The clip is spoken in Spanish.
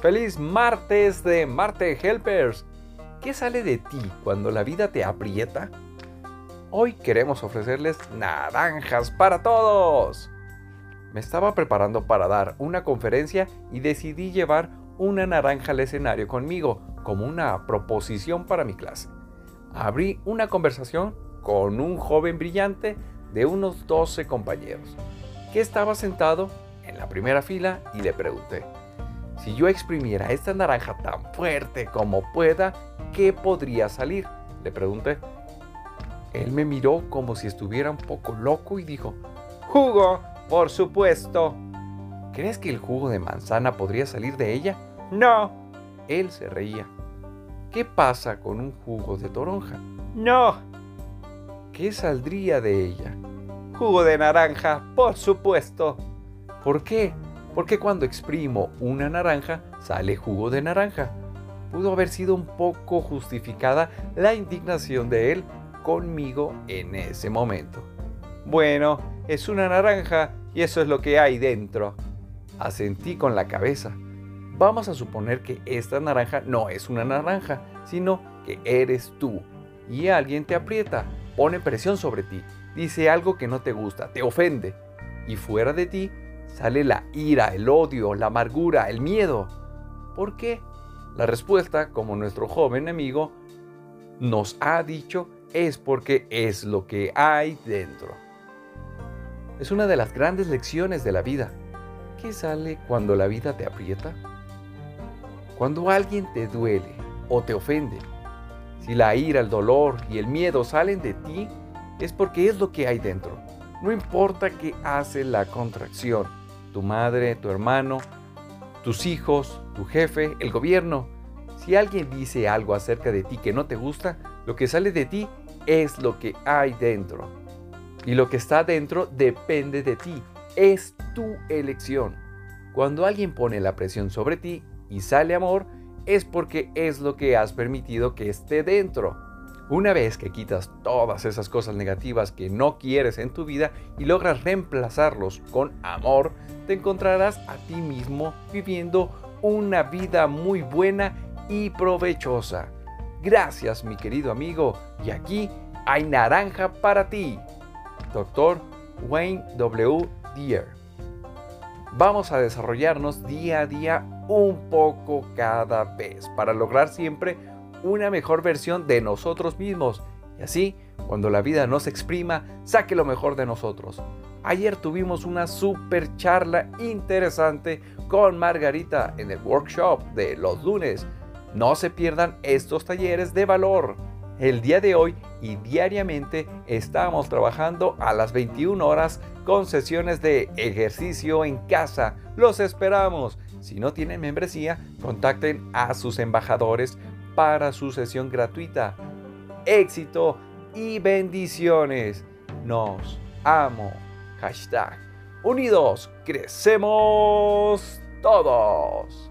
Feliz martes de Marte Helpers. ¿Qué sale de ti cuando la vida te aprieta? Hoy queremos ofrecerles naranjas para todos. Me estaba preparando para dar una conferencia y decidí llevar una naranja al escenario conmigo como una proposición para mi clase. Abrí una conversación con un joven brillante de unos 12 compañeros, que estaba sentado en la primera fila y le pregunté, si yo exprimiera esta naranja tan fuerte como pueda, ¿qué podría salir? Le pregunté. Él me miró como si estuviera un poco loco y dijo, jugo, por supuesto. ¿Crees que el jugo de manzana podría salir de ella? No. Él se reía. ¿Qué pasa con un jugo de toronja? No. ¿Qué saldría de ella? Jugo de naranja, por supuesto. ¿Por qué? Porque cuando exprimo una naranja sale jugo de naranja. Pudo haber sido un poco justificada la indignación de él conmigo en ese momento. Bueno, es una naranja y eso es lo que hay dentro. Asentí con la cabeza. Vamos a suponer que esta naranja no es una naranja, sino que eres tú. Y alguien te aprieta, pone presión sobre ti, dice algo que no te gusta, te ofende. Y fuera de ti sale la ira, el odio, la amargura, el miedo. ¿Por qué? La respuesta, como nuestro joven amigo nos ha dicho, es porque es lo que hay dentro. Es una de las grandes lecciones de la vida. ¿Qué sale cuando la vida te aprieta? Cuando alguien te duele o te ofende. Si la ira, el dolor y el miedo salen de ti, es porque es lo que hay dentro. No importa qué hace la contracción tu madre, tu hermano, tus hijos, tu jefe, el gobierno. Si alguien dice algo acerca de ti que no te gusta, lo que sale de ti es lo que hay dentro. Y lo que está dentro depende de ti. Es tu elección. Cuando alguien pone la presión sobre ti y sale amor, es porque es lo que has permitido que esté dentro. Una vez que quitas todas esas cosas negativas que no quieres en tu vida y logras reemplazarlos con amor, te encontrarás a ti mismo viviendo una vida muy buena y provechosa. Gracias mi querido amigo y aquí hay naranja para ti. Doctor Wayne W. Deere. Vamos a desarrollarnos día a día un poco cada vez para lograr siempre una mejor versión de nosotros mismos. Y así, cuando la vida nos exprima, saque lo mejor de nosotros. Ayer tuvimos una super charla interesante con Margarita en el workshop de los lunes. No se pierdan estos talleres de valor. El día de hoy y diariamente estamos trabajando a las 21 horas con sesiones de ejercicio en casa. Los esperamos. Si no tienen membresía, contacten a sus embajadores para su sesión gratuita. Éxito y bendiciones. Nos amo. Hashtag. Unidos, crecemos todos.